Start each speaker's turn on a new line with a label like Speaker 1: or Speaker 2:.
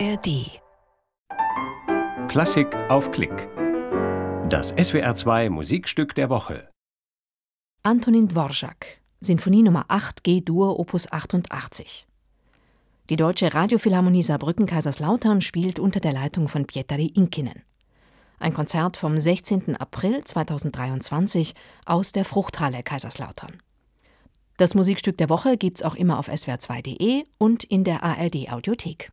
Speaker 1: ARD.
Speaker 2: Klassik auf Klick. Das SWR2 Musikstück der Woche.
Speaker 3: Antonin Dvorak, Sinfonie Nummer 8 G-Dur Opus 88. Die Deutsche Radiophilharmonie Saarbrücken Kaiserslautern spielt unter der Leitung von Pietari Inkinen. Ein Konzert vom 16. April 2023 aus der Fruchthalle Kaiserslautern. Das Musikstück der Woche gibt's auch immer auf swr2.de und in der ARD Audiothek.